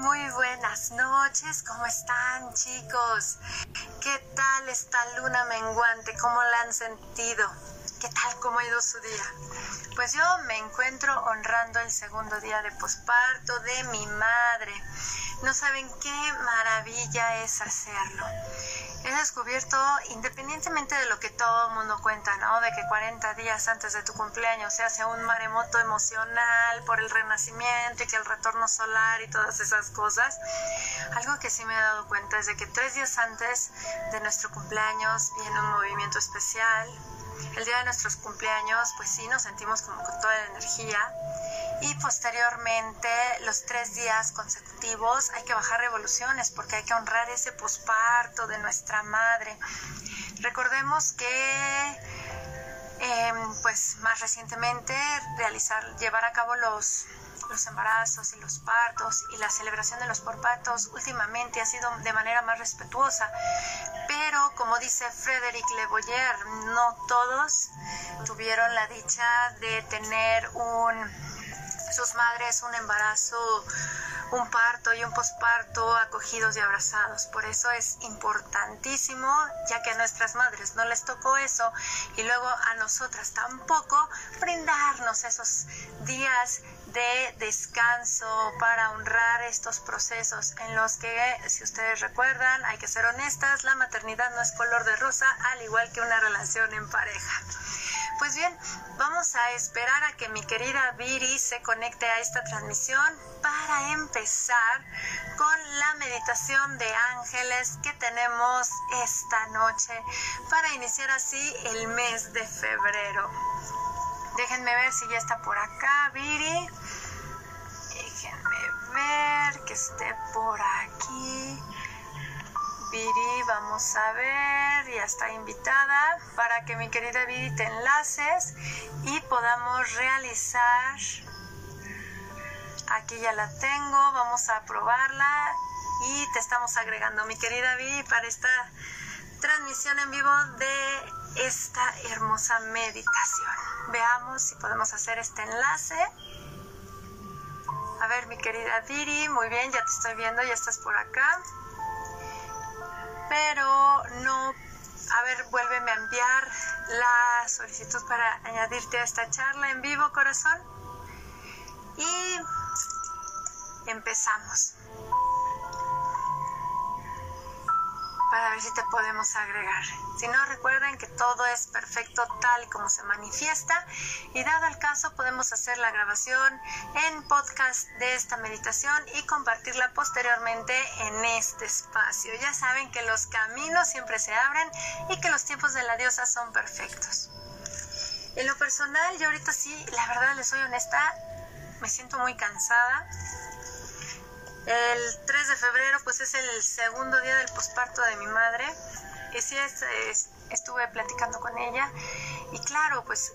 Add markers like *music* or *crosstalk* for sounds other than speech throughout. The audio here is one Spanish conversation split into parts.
Muy buenas noches, ¿cómo están chicos? ¿Qué tal esta luna menguante? ¿Cómo la han sentido? ¿Qué tal? ¿Cómo ha ido su día? Pues yo me encuentro honrando el segundo día de posparto de mi madre. No saben qué maravilla es hacerlo he descubierto, independientemente de lo que todo el mundo cuenta, ¿no? De que 40 días antes de tu cumpleaños se hace un maremoto emocional por el renacimiento y que el retorno solar y todas esas cosas. Algo que sí me he dado cuenta es de que tres días antes de nuestro cumpleaños viene un movimiento especial. El día de nuestros cumpleaños, pues sí, nos sentimos como con toda la energía y posteriormente los tres días consecutivos hay que bajar revoluciones porque hay que honrar ese posparto de nuestra madre. Recordemos que em, pues más recientemente realizar, llevar a cabo los, los embarazos y los partos y la celebración de los porpatos últimamente ha sido de manera más respetuosa. Pero como dice Frederic Le Boyer, no todos tuvieron la dicha de tener un sus madres un embarazo, un parto y un posparto acogidos y abrazados. Por eso es importantísimo, ya que a nuestras madres no les tocó eso y luego a nosotras tampoco, brindarnos esos días de descanso para honrar estos procesos en los que, si ustedes recuerdan, hay que ser honestas, la maternidad no es color de rosa, al igual que una relación en pareja. Pues bien, vamos a esperar a que mi querida Viri se conecte a esta transmisión para empezar con la meditación de ángeles que tenemos esta noche para iniciar así el mes de febrero. Déjenme ver si ya está por acá, Viri. Déjenme ver que esté por aquí. Viri, vamos a ver, ya está invitada para que mi querida Viri te enlaces y podamos realizar. Aquí ya la tengo, vamos a probarla y te estamos agregando, mi querida Viri, para esta transmisión en vivo de esta hermosa meditación. Veamos si podemos hacer este enlace. A ver, mi querida Viri, muy bien, ya te estoy viendo, ya estás por acá pero no, a ver, vuélveme a enviar la solicitud para añadirte a esta charla en vivo, corazón. Y empezamos. Para ver si te podemos agregar. Si no, recuerden que todo es perfecto tal y como se manifiesta y dado el caso podemos hacer la grabación en podcast de esta meditación y compartirla posteriormente en este espacio. Ya saben que los caminos siempre se abren y que los tiempos de la diosa son perfectos. En lo personal, yo ahorita sí, la verdad les soy honesta, me siento muy cansada el 3 de febrero pues es el segundo día del posparto de mi madre. Y sí estuve platicando con ella. Y claro pues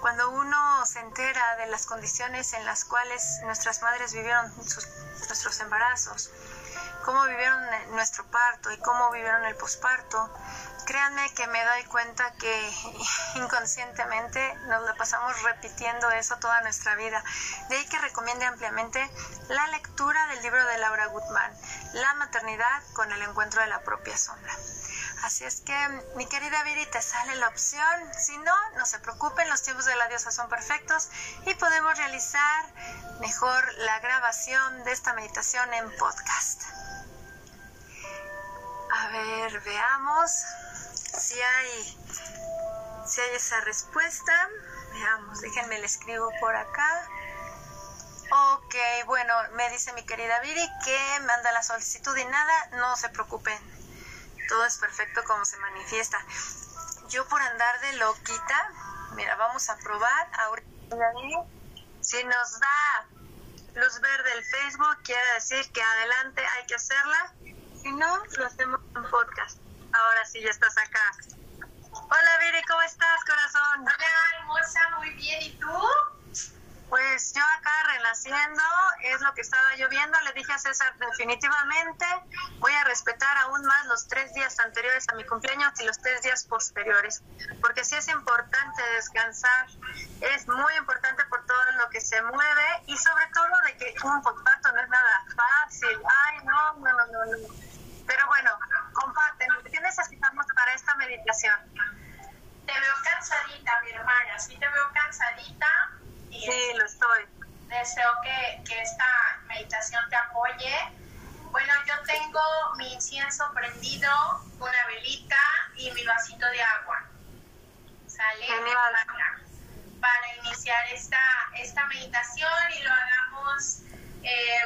cuando uno se entera de las condiciones en las cuales nuestras madres vivieron nuestros embarazos, cómo vivieron nuestro parto y cómo vivieron el posparto, créanme que me doy cuenta que *laughs* inconscientemente nos la pasamos repitiendo eso toda nuestra vida. De ahí que recomiende ampliamente la lectura del libro de Laura Gutmann, La maternidad con el encuentro de la propia sombra. Así es que, mi querida Viri, te sale la opción. Si no, no se preocupen, los tiempos de la diosa son perfectos y podemos realizar mejor la grabación de esta meditación en podcast. A ver, veamos si hay, si hay esa respuesta. Veamos, déjenme le escribo por acá. Ok, bueno, me dice mi querida Viri que manda la solicitud y nada, no se preocupen. Todo es perfecto como se manifiesta. Yo por andar de loquita, mira, vamos a probar ahorita. Si nos da luz verde el Facebook, quiere decir que adelante hay que hacerla. Si no, lo hacemos en podcast. Ahora sí, ya estás acá. Hola Viri, ¿cómo estás, corazón? Hola, hermosa, muy bien. ¿Y tú? Pues yo acá renaciendo, es lo que estaba lloviendo. Le dije a César, definitivamente voy a respetar aún más los tres días anteriores a mi cumpleaños y los tres días posteriores, porque sí es importante descansar, es muy importante por todo lo que se mueve y sobre todo de que un posparto no es nada fácil. Ay, no, no, no, no. no. Pero bueno, ¿qué necesitamos para esta meditación? Te veo cansadita, mi hermana, sí te veo cansadita. Y Sí, lo estoy. deseo que, que esta meditación te apoye. Bueno, yo tengo mi incienso prendido, una velita y mi vasito de agua. ¿Sale? Para, para iniciar esta, esta meditación y lo hagamos eh,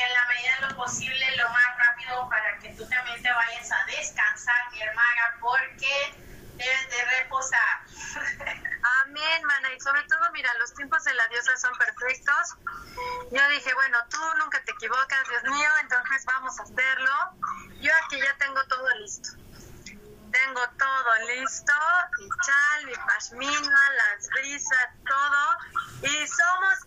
en la medida de lo posible, lo más rápido para que tú también te vayas a descansar, mi hermana, porque debes de reposar. *laughs* Amén, mana. Y sobre todo, mira, los tiempos de la diosa son perfectos. Yo dije, bueno, tú nunca te equivocas, Dios mío, entonces vamos a hacerlo. Yo aquí ya tengo todo listo. Tengo todo listo, mi chal, mi pashmina, las brisas, todo. Y somos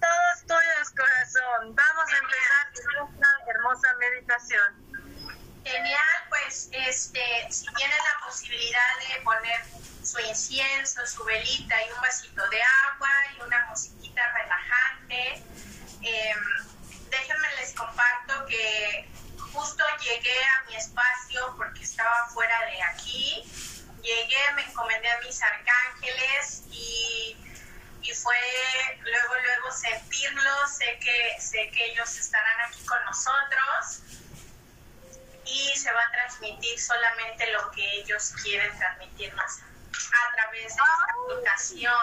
Genial, pues este, si tienen la posibilidad de poner su incienso, su velita y un vasito de agua y una musiquita relajante, eh, déjenme les comparto que justo llegué a mi espacio porque estaba fuera de aquí, llegué, me encomendé a mis arcángeles y, y fue luego, luego sentirlos, sé que, sé que ellos estarán aquí con nosotros y se va a transmitir solamente lo que ellos quieren transmitirnos a través de esta aplicación.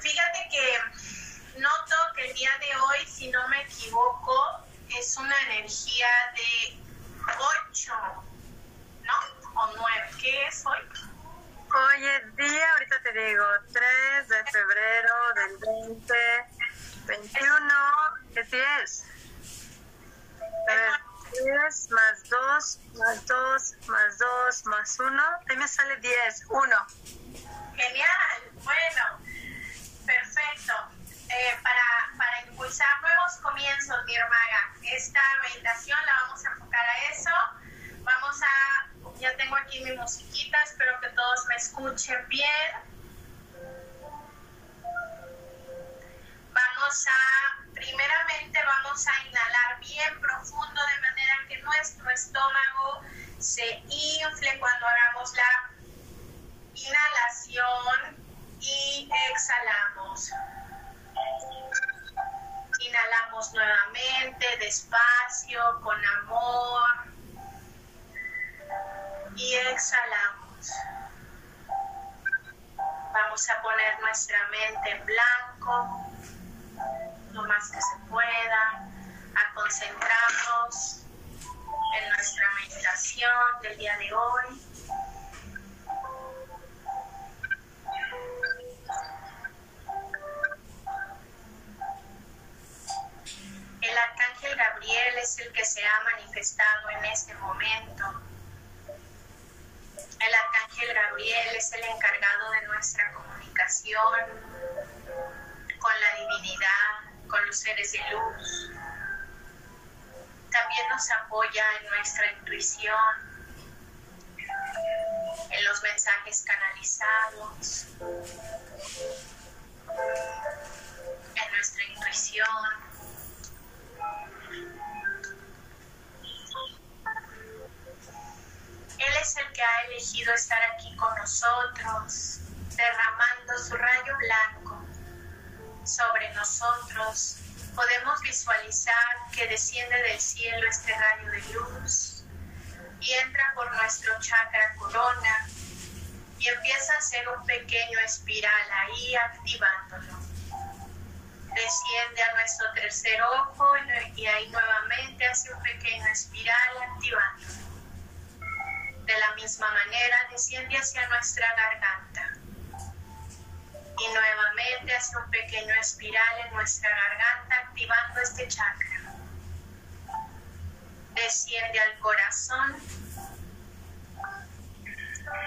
Fíjate que noto que el día de hoy, si no me equivoco, es una energía de 8, ¿no? O 9. ¿Qué es hoy? Hoy es día, ahorita te digo, 3 de febrero del 20, 21, ¿qué día es? A ver, 10 más 2, más 2, más 2, más 1, ahí me sale 10, 1. Genial, bueno, perfecto. Eh, para, para impulsar nuevos comienzos, mi hermana, esta meditación la vamos a enfocar a eso. Vamos a, ya tengo aquí mi musiquita, espero que todos me escuchen bien. Vamos a, primeramente vamos a inhalar bien profundo de manera que nuestro estómago se infle cuando hagamos la inhalación y exhalamos. Inhalamos nuevamente, despacio, con amor. Y exhalamos. Vamos a poner nuestra mente en blanco, lo más que se pueda, a concentrarnos en nuestra meditación del día de hoy. El arcángel Gabriel es el que se ha manifestado en este momento. El arcángel Gabriel es el encargado de nuestra comunicación con la divinidad, con los seres de luz. También nos apoya en nuestra intuición, en los mensajes canalizados, en nuestra intuición. Él es el que ha elegido estar aquí con nosotros, derramando su rayo blanco sobre nosotros. Podemos visualizar que desciende del cielo este rayo de luz y entra por nuestro chakra corona y empieza a hacer un pequeño espiral ahí activándolo. Desciende a nuestro tercer ojo y ahí nuevamente hace un pequeño espiral activándolo. De la misma manera desciende hacia nuestra garganta y nuevamente hace un pequeño espiral en nuestra garganta activando este chakra. Desciende al corazón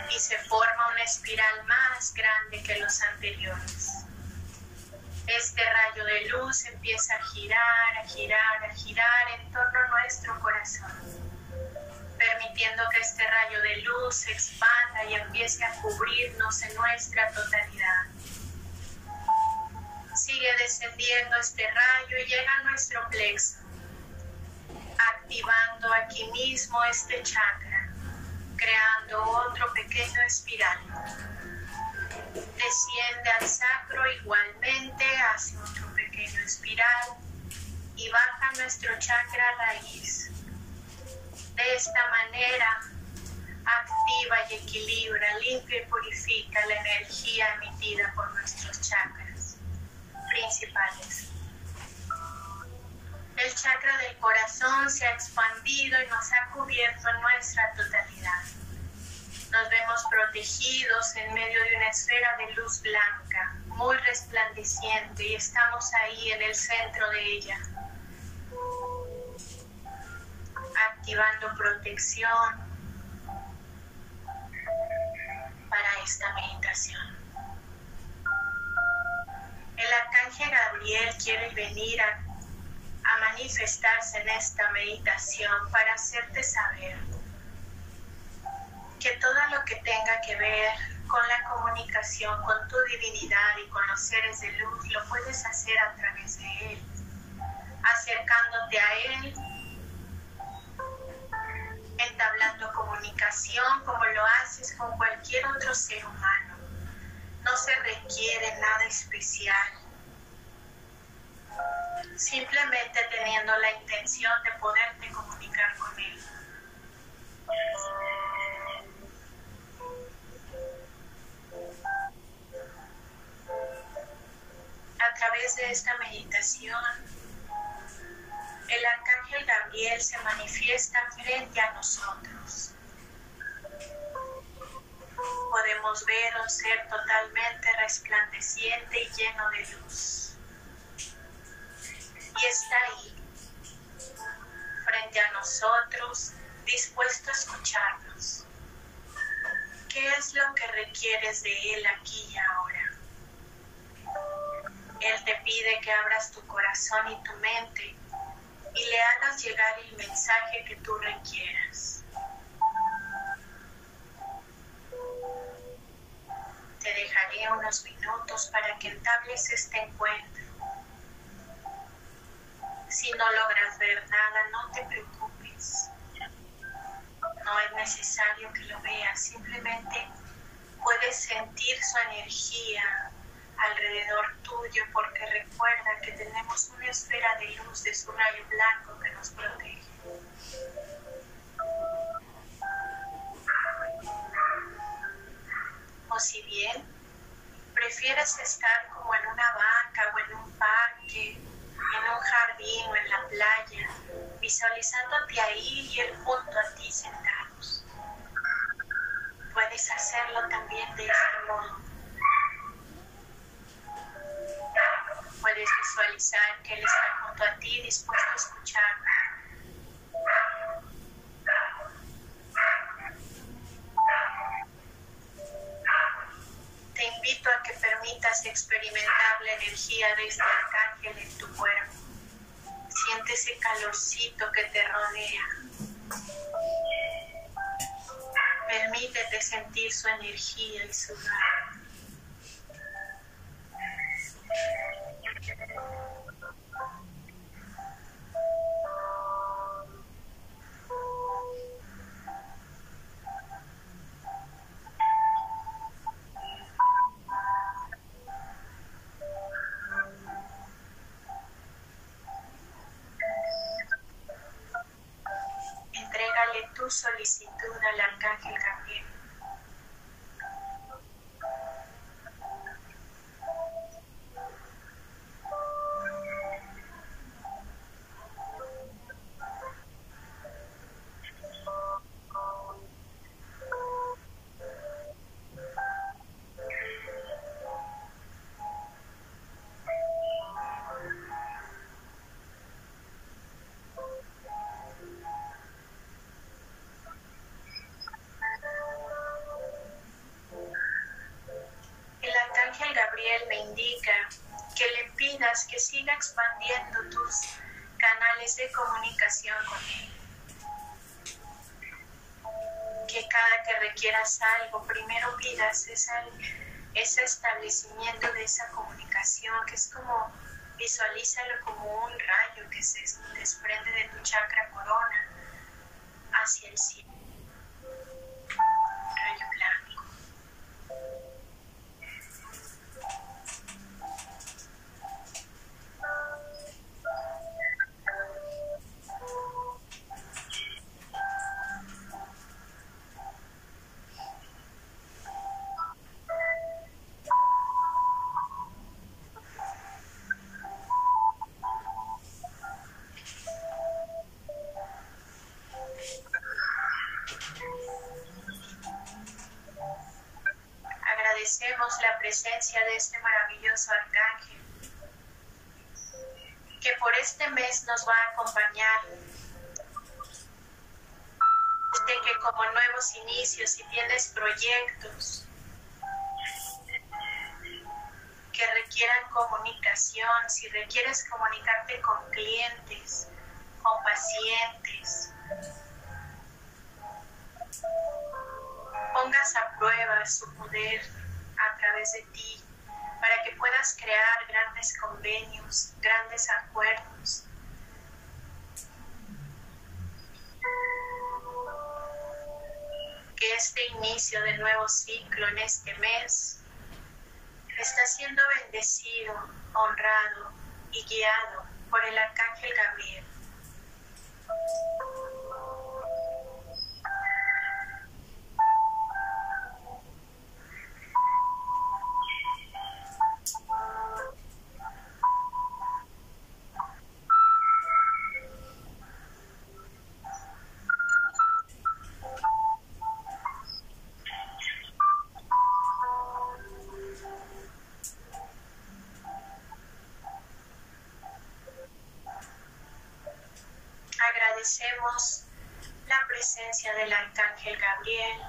y se forma una espiral más grande que los anteriores. Este rayo de luz empieza a girar, a girar, a girar en torno a nuestro corazón permitiendo que este rayo de luz se expanda y empiece a cubrirnos en nuestra totalidad. Sigue descendiendo este rayo y llega a nuestro plexo. activando aquí mismo este chakra, creando otro pequeño espiral. Desciende al sacro igualmente, hace otro pequeño espiral y baja nuestro chakra raíz. De esta manera activa y equilibra, limpia y purifica la energía emitida por nuestros chakras principales. El chakra del corazón se ha expandido y nos ha cubierto en nuestra totalidad. Nos vemos protegidos en medio de una esfera de luz blanca, muy resplandeciente, y estamos ahí en el centro de ella, activando protección para esta meditación. El arcángel Gabriel quiere venir a manifestarse en esta meditación para hacerte saber que todo lo que tenga que ver con la comunicación con tu divinidad y con los seres de luz lo puedes hacer a través de Él, acercándote a Él, entablando comunicación como lo haces con cualquier otro ser humano. No se requiere nada especial simplemente teniendo la intención de poderte comunicar con Él. A través de esta meditación, el arcángel Gabriel se manifiesta frente a nosotros. Podemos ver un ser totalmente resplandeciente y lleno de luz y está ahí, frente a nosotros, dispuesto a escucharnos. ¿Qué es lo que requieres de Él aquí y ahora? Él te pide que abras tu corazón y tu mente y le hagas llegar el mensaje que tú requieras. Unos minutos para que entables este encuentro si no logras ver nada, no te preocupes. No es necesario que lo veas, simplemente puedes sentir su energía alrededor tuyo porque recuerda que tenemos una esfera de luz de su rayo blanco que nos protege. O si bien prefieres estar como en una banca o en un parque en un jardín o en la playa, visualizándote ahí y él junto a ti sentados. Puedes hacerlo también de este modo. Puedes visualizar que él está junto a ti dispuesto a escuchar. Te a que permitas experimentar la energía de este arcángel en tu cuerpo. Siente ese calorcito que te rodea. Permítete sentir su energía y su rayo. Solicitud al arcángel Gabriel. Requieras algo, primero pidas ese, ese establecimiento de esa comunicación, que es como Visualízalo como un rayo que se desprende de tu chakra corona hacia el cielo. Presencia de este maravilloso arcángel que por este mes nos va a acompañar. De que como nuevos inicios, si tienes proyectos que requieran comunicación, si requieres comunicarte con clientes, con pacientes, pongas a prueba su poder de ti para que puedas crear grandes convenios, grandes acuerdos. Que este inicio de nuevo ciclo en este mes está siendo bendecido, honrado y guiado por el arcángel Gabriel. Del arcángel Gabriel.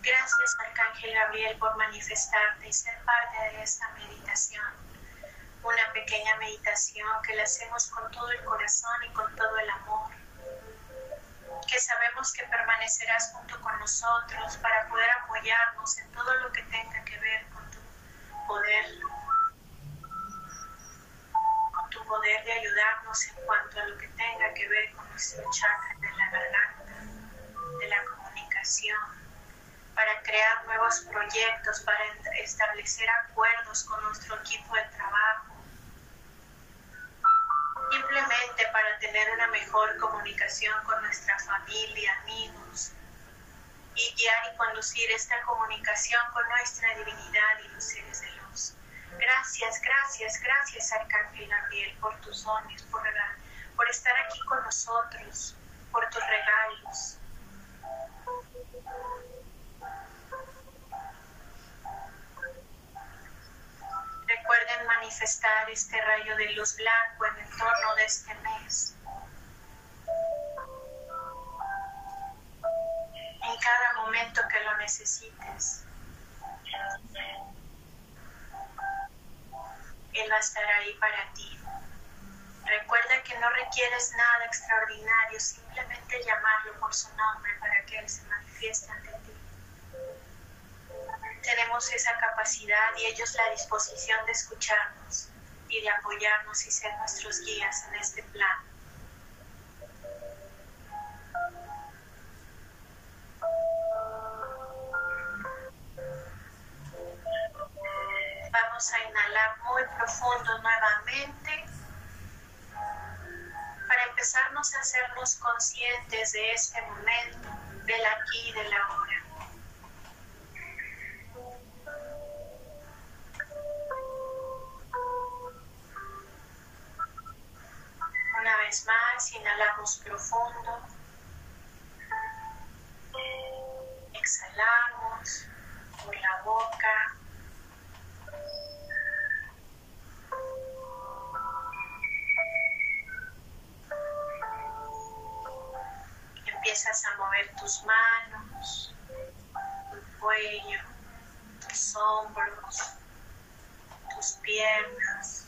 Gracias arcángel Gabriel por manifestarte y ser parte de esta meditación. Una pequeña meditación que la hacemos con todo el corazón y con todo el amor. Que sabemos que permanecerás junto con nosotros para poder apoyarnos en todo lo que tenga que ver con tu poder, tu poder de ayudarnos en cuanto a lo que tenga que ver con nuestro chakra de la garganta, de la comunicación, para crear nuevos proyectos, para establecer acuerdos con nuestro equipo de trabajo, simplemente para tener una mejor comunicación con nuestra familia, amigos, y guiar y conducir esta comunicación con nuestra divinidad y los seres de luz. Gracias, gracias, gracias Arcángel Gabriel por tus dones, por, por estar aquí con nosotros, por tus regalos. Recuerden manifestar este rayo de luz blanco en el torno de este mes. en cada momento que lo necesites. Estar ahí para ti. Recuerda que no requieres nada extraordinario, simplemente llamarlo por su nombre para que Él se manifieste ante ti. Tenemos esa capacidad y ellos la disposición de escucharnos y de apoyarnos y ser nuestros guías en este plan. Vamos a inhalar muy profundo nuevamente para empezarnos a hacernos conscientes de este momento, del aquí y del ahora. Una vez más, inhalamos profundo. Exhalamos por la boca. Empiezas a mover tus manos, tu cuello, tus hombros, tus piernas.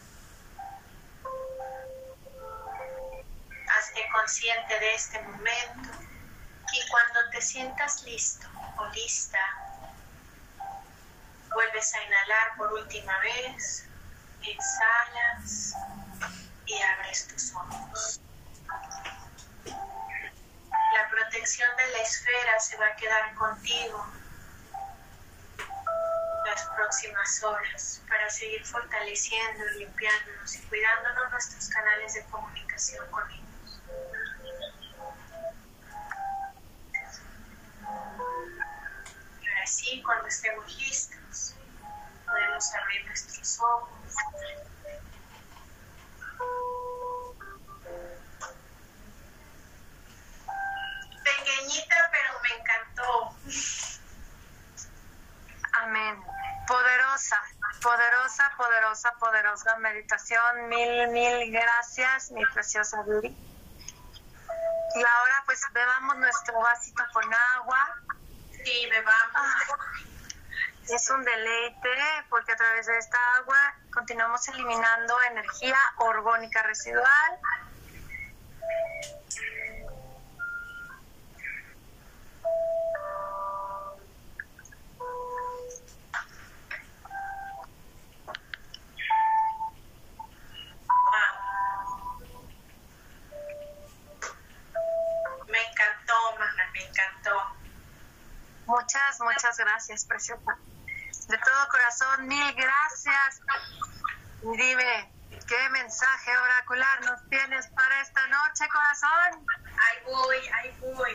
Hazte consciente de este momento y cuando te sientas listo o lista, Vuelves a inhalar por última vez, exhalas y abres tus ojos. Protección de la esfera se va a quedar contigo las próximas horas para seguir fortaleciendo, limpiándonos y cuidándonos nuestros canales de comunicación con ellos. Así, cuando estemos listos, podemos abrir nuestros ojos. Pequeñita, pero me encantó. Amén. Poderosa, poderosa, poderosa, poderosa meditación. Mil, mil gracias, mi preciosa Yuri. Y ahora pues bebamos nuestro vasito con agua. Sí, bebamos. Ah, es un deleite porque a través de esta agua continuamos eliminando energía orgónica residual. Me encantó, mamá, me encantó. Muchas, muchas gracias, preciosa. De todo corazón, mil gracias. Y Dime, ¿qué mensaje oracular nos tienes para esta noche, corazón? Ahí voy, ahí voy.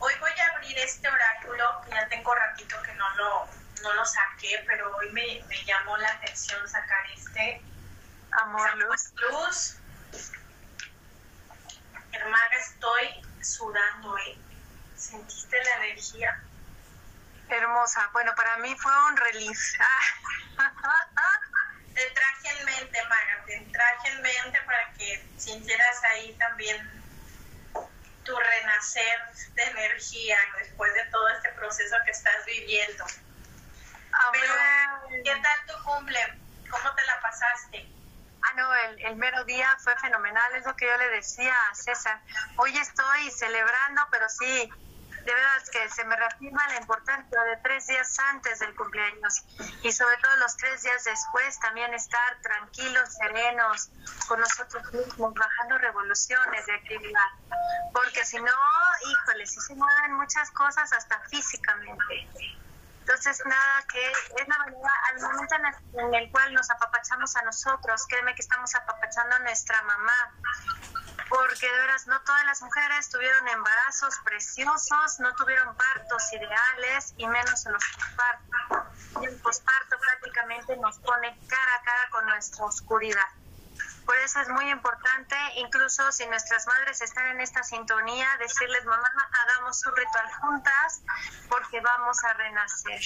Hoy voy a abrir este oráculo, que ya tengo ratito que no lo, no lo saqué, pero hoy me, me llamó la atención sacar este. Amor, luz. Luz. Hermana, estoy sudando, ¿eh? ¿Sentiste la energía? Hermosa. Bueno, para mí fue un release. *laughs* Te traje en mente, Maga, te traje en mente para que sintieras ahí también tu renacer de energía después de todo este proceso que estás viviendo. Pero, ¿qué tal tu cumple? ¿Cómo te la pasaste? Ah, no, el, el mero día fue fenomenal, es lo que yo le decía a César. Hoy estoy celebrando, pero sí, de verdad que se me reafirma la importancia de tres días antes del cumpleaños y sobre todo los tres días después también estar tranquilos, serenos con nosotros mismos, bajando revoluciones de actividad. Porque si no, híjole, si se mueven muchas cosas hasta físicamente. Entonces, nada, que es la manera, al momento en el, cual nos apapachamos a nosotros, créeme que estamos apapachando a nuestra mamá, porque de veras no todas las mujeres tuvieron embarazos preciosos, no tuvieron partos ideales y menos en los pospartos. Y el posparto prácticamente nos pone cara a cara con nuestra oscuridad. Por eso es muy importante, incluso si nuestras madres están en esta sintonía, decirles, mamá, hagamos un ritual juntas porque vamos a renacer.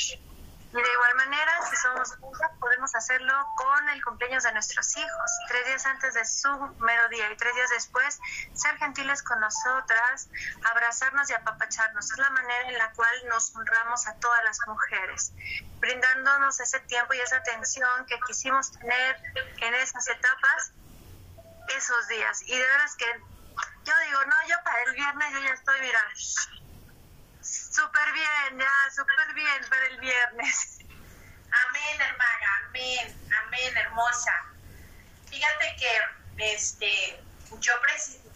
Y de igual manera, si somos juntas, podemos hacerlo con el cumpleaños de nuestros hijos. Tres días antes de su mero día y tres días después, ser gentiles con nosotras, abrazarnos y apapacharnos. Es la manera en la cual nos honramos a todas las mujeres, brindándonos ese tiempo y esa atención que quisimos tener en esas etapas, esos días. Y de veras que yo digo, no, yo para el viernes yo ya estoy, mira, súper bien, ya, súper bien para el viernes. Amén, hermana, amén, amén, hermosa. Fíjate que, este, yo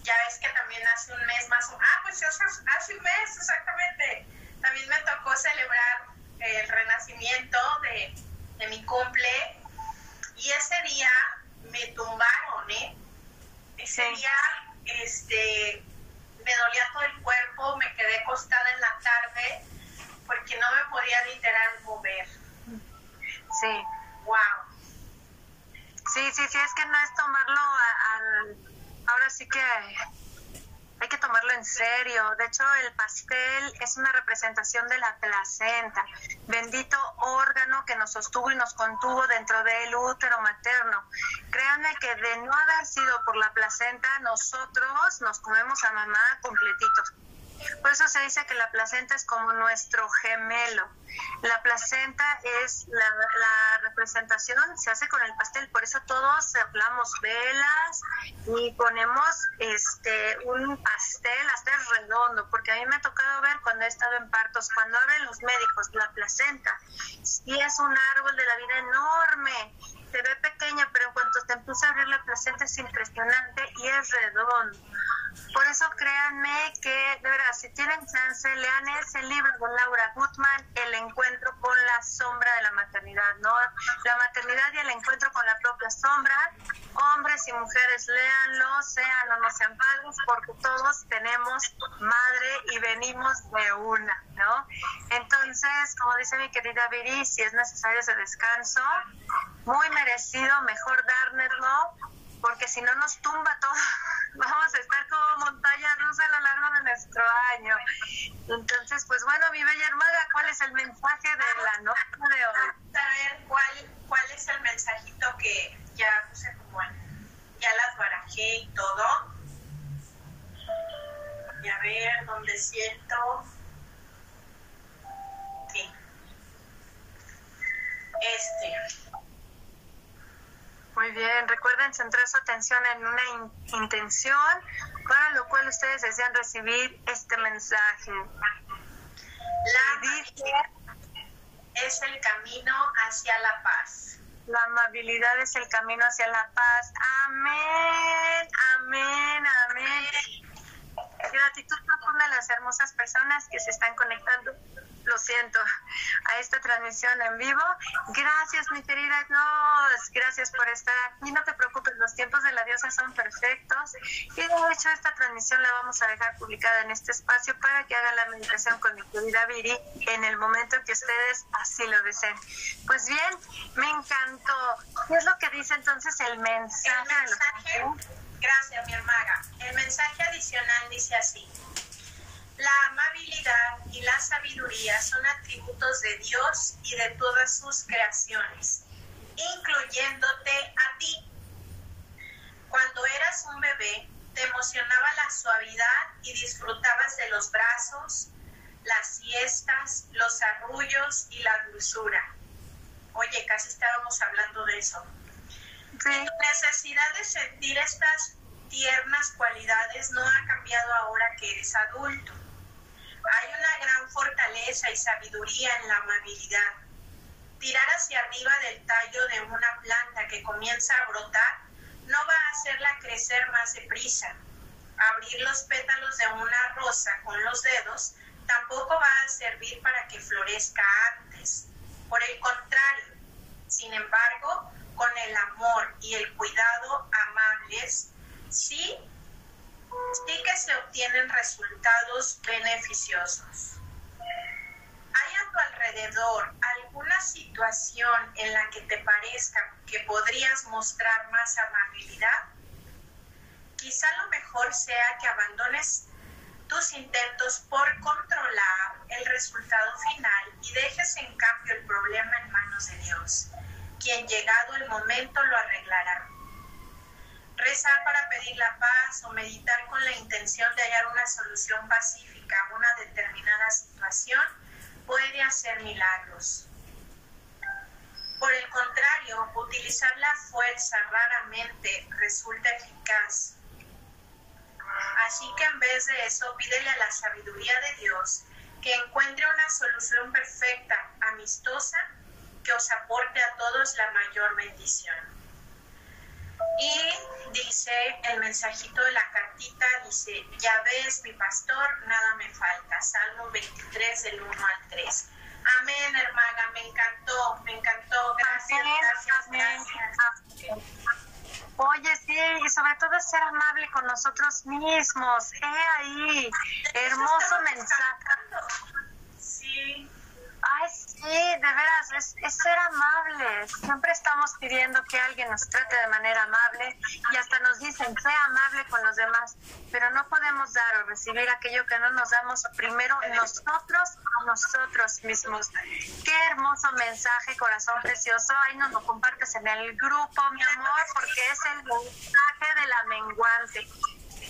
ya ves que también hace un mes más o ah, pues hace, hace un mes exactamente, también me tocó celebrar el renacimiento de, de mi cumple y ese día me tumbaron, ¿eh? Ese día, este, me dolía todo el cuerpo, me quedé acostada en la tarde porque no me podía literal mover. Sí. Wow. Sí, sí, sí, es que no es tomarlo al... Ahora sí que tomarlo en serio. De hecho, el pastel es una representación de la placenta, bendito órgano que nos sostuvo y nos contuvo dentro del útero materno. Créanme que de no haber sido por la placenta, nosotros nos comemos a mamá completitos. Por eso se dice que la placenta es como nuestro gemelo. La placenta es la, representación se hace con el pastel, por eso todos hablamos velas y ponemos este un pastel hasta redondo, porque a mí me ha tocado ver cuando he estado en partos, cuando abren los médicos la placenta, y es un árbol de la vida enorme, se ve pequeña, pero en cuanto te empieza a abrir la placenta es impresionante y es redondo. Por eso créanme que, de verdad, si tienen chance, lean ese libro de Laura Gutman, El encuentro con la sombra de la maternidad, ¿no? La maternidad y el encuentro con la propia sombra. Hombres y mujeres, léanlo, sean o no sean padres, porque todos tenemos madre y venimos de una, ¿no? Entonces, como dice mi querida Viri, si es necesario ese descanso, muy merecido, mejor dárnoslo, porque si no nos tumba todo *laughs* vamos a estar como montaña rusa a lo largo de nuestro año. Entonces, pues bueno, mi bella hermana, ¿cuál es el mensaje de la noche de hoy? A ver, ¿cuál, cuál es el mensajito que ya puse como ya las barajé y todo? Y a ver, ¿dónde siento? Sí. Este. Muy bien, recuerden centrar su atención en una intención para lo cual ustedes desean recibir este mensaje. La dice es el camino hacia la paz. La amabilidad es el camino hacia la paz. Amén, amén, amén. Gratitud profunda a las hermosas personas que se están conectando lo siento, a esta transmisión en vivo. Gracias, mi querida Dios, gracias por estar aquí. No te preocupes, los tiempos de la diosa son perfectos. Y de hecho, esta transmisión la vamos a dejar publicada en este espacio para que hagan la meditación con mi querida Viri en el momento que ustedes así lo deseen. Pues bien, me encantó. ¿Qué es lo que dice entonces el mensaje? El mensaje, gracias, mi hermana. El mensaje adicional dice así. La amabilidad y la sabiduría son atributos de Dios y de todas sus creaciones, incluyéndote a ti. Cuando eras un bebé, te emocionaba la suavidad y disfrutabas de los brazos, las siestas, los arrullos y la dulzura. Oye, casi estábamos hablando de eso. Tu necesidad de sentir estas tiernas cualidades no ha cambiado ahora que eres adulto. Hay una gran fortaleza y sabiduría en la amabilidad. Tirar hacia arriba del tallo de una planta que comienza a brotar no va a hacerla crecer más deprisa. Abrir los pétalos de una rosa con los dedos tampoco va a servir para que florezca antes. Por el contrario, sin embargo, con el amor y el cuidado amables, sí sí que se obtienen resultados beneficiosos. ¿Hay a tu alrededor alguna situación en la que te parezca que podrías mostrar más amabilidad? Quizá lo mejor sea que abandones tus intentos por controlar el resultado final y dejes en cambio el problema en manos de Dios, quien llegado el momento lo arreglará. Rezar para pedir la paz o meditar con la intención de hallar una solución pacífica a una determinada situación puede hacer milagros. Por el contrario, utilizar la fuerza raramente resulta eficaz. Así que en vez de eso, pídele a la sabiduría de Dios que encuentre una solución perfecta, amistosa, que os aporte a todos la mayor bendición. Y dice el mensajito de la cartita, dice, ya ves mi pastor, nada me falta. Salmo 23 del 1 al 3. Amén, hermana, me encantó, me encantó. Gracias, gracias, gracias. Oye, sí, y sobre todo ser amable con nosotros mismos. He ahí, hermoso mensaje. Sí. De veras, es, ser amables. Siempre estamos pidiendo que alguien nos trate de manera amable y hasta nos dicen, sea amable con los demás, pero no podemos dar o recibir aquello que no nos damos primero nosotros a nosotros mismos. Qué hermoso mensaje, corazón precioso. Ahí nos lo compartes en el grupo, mi amor, porque es el mensaje de la menguante.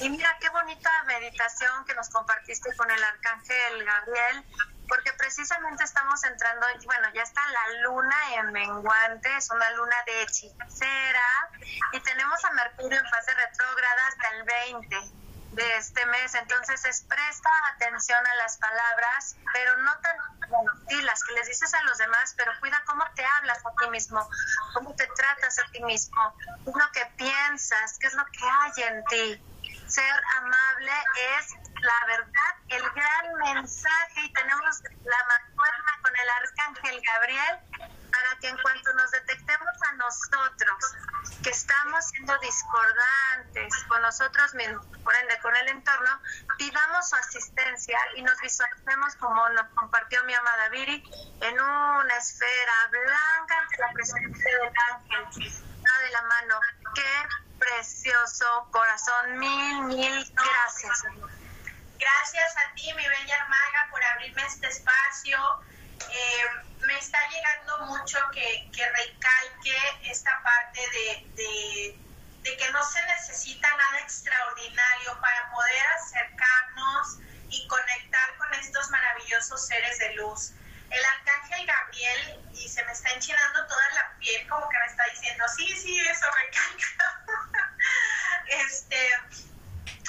Y mira qué bonita meditación que nos compartiste con el arcángel Gabriel porque precisamente estamos entrando, bueno, ya está la luna en menguante, es una luna de hechicera, y tenemos a Mercurio en fase retrógrada hasta el 20 de este mes, entonces es presta atención a las palabras, pero no tan, bueno, sí, las que les dices a los demás, pero cuida cómo te hablas a ti mismo, cómo te tratas a ti mismo, qué es lo que piensas, qué es lo que hay en ti. Ser amable es la verdad, el gran mensaje y tenemos la mancuerna con el arcángel Gabriel para que en cuanto nos detectemos a nosotros que estamos siendo discordantes con nosotros mismos, por ende con el entorno, pidamos su asistencia y nos visualicemos como nos compartió mi amada Viri en una esfera blanca ante la presencia del ángel, de la mano. Qué precioso corazón, mil, mil gracias. Gracias a ti, mi bella hermaga, por abrirme este espacio. Eh, me está llegando mucho que, que recalque esta parte de, de, de, que no se necesita nada extraordinario para poder acercarnos y conectar con estos maravillosos seres de luz. El arcángel Gabriel, y se me está enchinando toda la piel, como que me está diciendo, sí, sí, eso recalca. *laughs* este,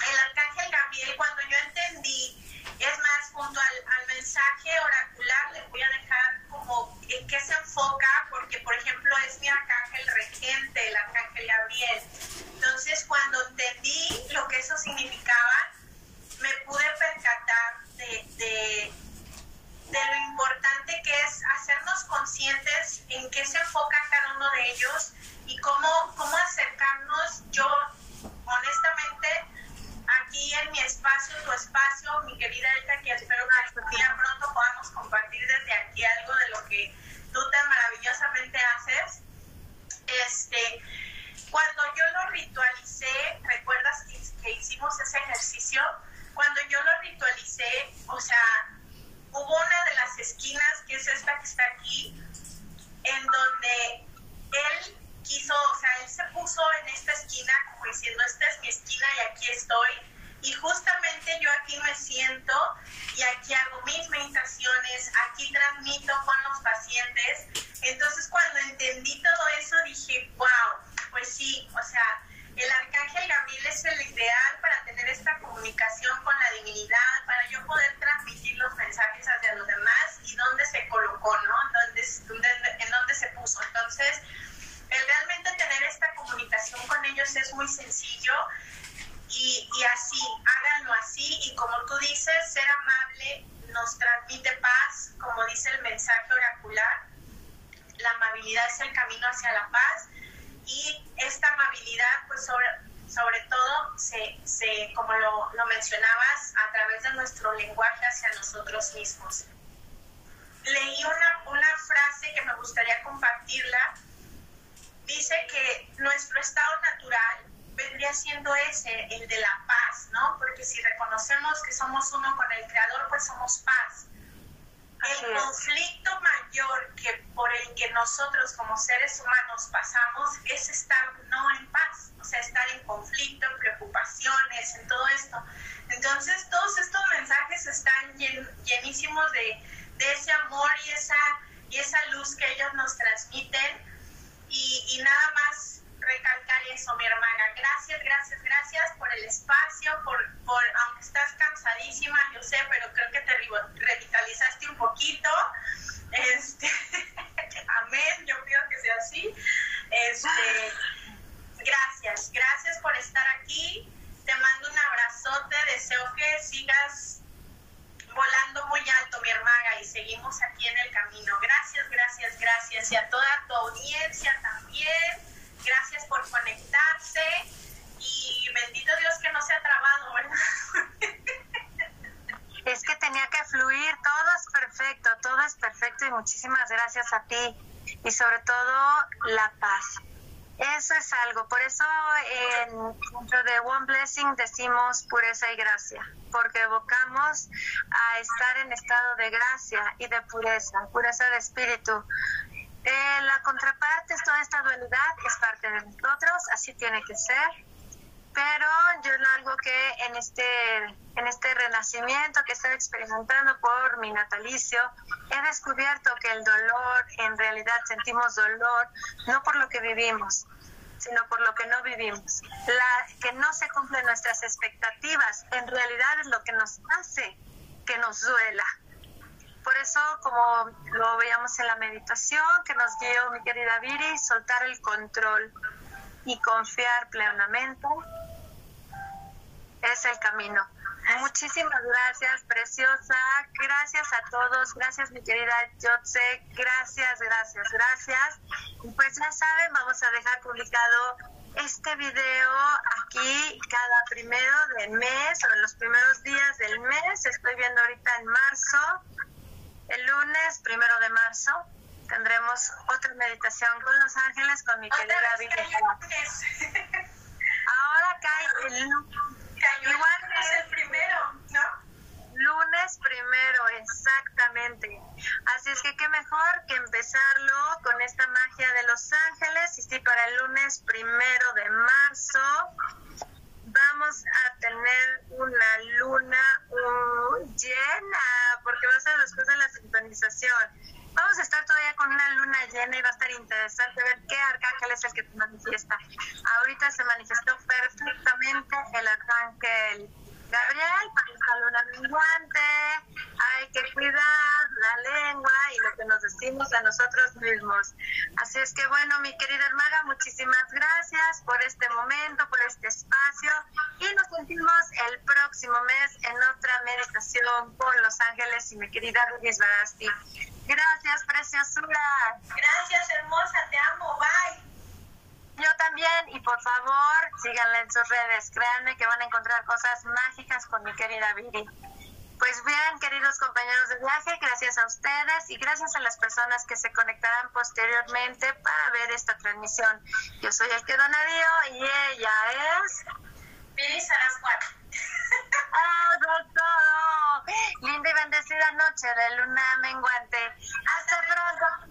el arcángel Gabriel, cuando yo entendí, es más, junto al, mensaje oracular, les voy a dejar como en qué se enfoca, porque por ejemplo Gracias, gracias, gracias por el espacio, por, por aunque estás cansadísima, yo sé, pero creo que te revitalizaste un poquito. Este, *laughs* amén, yo pido que sea así. Este, gracias, gracias por estar aquí. Te mando un abrazote, deseo que sigas volando muy alto, mi hermana, y seguimos aquí en el camino. Gracias, gracias, gracias. Y a toda tu audiencia también. Gracias por conectarse. Y bendito Dios que no se ha trabado, ¿verdad? *laughs* Es que tenía que fluir, todo es perfecto, todo es perfecto y muchísimas gracias a ti. Y sobre todo la paz. Eso es algo, por eso en, dentro de One Blessing decimos pureza y gracia, porque evocamos a estar en estado de gracia y de pureza, pureza de espíritu. Eh, la contraparte toda esta dualidad, es parte de nosotros, así tiene que ser. pero yo algo que en este, en este renacimiento que estoy experimentando por mi natalicio, he descubierto que el dolor, en realidad sentimos dolor, no por lo que vivimos, sino por lo que no vivimos. La, que no se cumplen nuestras expectativas, en realidad es lo que nos hace que nos duela. Por eso, como lo veíamos en la meditación que nos dio mi querida Viri, soltar el control y confiar plenamente es el camino. Muchísimas gracias, preciosa. Gracias a todos. Gracias, mi querida Jotze. Gracias, gracias, gracias. Y pues ya saben, vamos a dejar publicado este video aquí cada primero del mes o en los primeros días del mes. Estoy viendo ahorita en marzo. El lunes, primero de marzo, tendremos otra meditación con los ángeles con mi querida Ahora cae el lunes Igual es el primero, ¿no? Lunes primero, exactamente. Así es que qué mejor que empezarlo con esta magia de Los Ángeles. Y sí, para el lunes primero de marzo vamos a tener una luna llena, porque va a ser después Vamos a estar todavía con una luna llena y va a estar interesante ver qué arcángel es el que se manifiesta. Ahorita se manifestó perfectamente el arcángel Gabriel para esta luna menguante. Hay que cuidar decimos a nosotros mismos. Así es que bueno, mi querida hermana, muchísimas gracias por este momento, por este espacio y nos sentimos el próximo mes en otra meditación con Los Ángeles y mi querida Ruiz Barasti. Gracias, preciosura. Gracias, hermosa, te amo, bye. Yo también, y por favor, síganla en sus redes. Créanme que van a encontrar cosas mágicas con mi querida Viri. Pues bien, queridos compañeros de viaje, gracias a ustedes y gracias a las personas que se conectarán posteriormente para ver esta transmisión. Yo soy el que Donadío y ella es... Viri Sarascuat. *laughs* ¡Ah, todo! Linda y bendecida noche de luna menguante. Hasta pronto.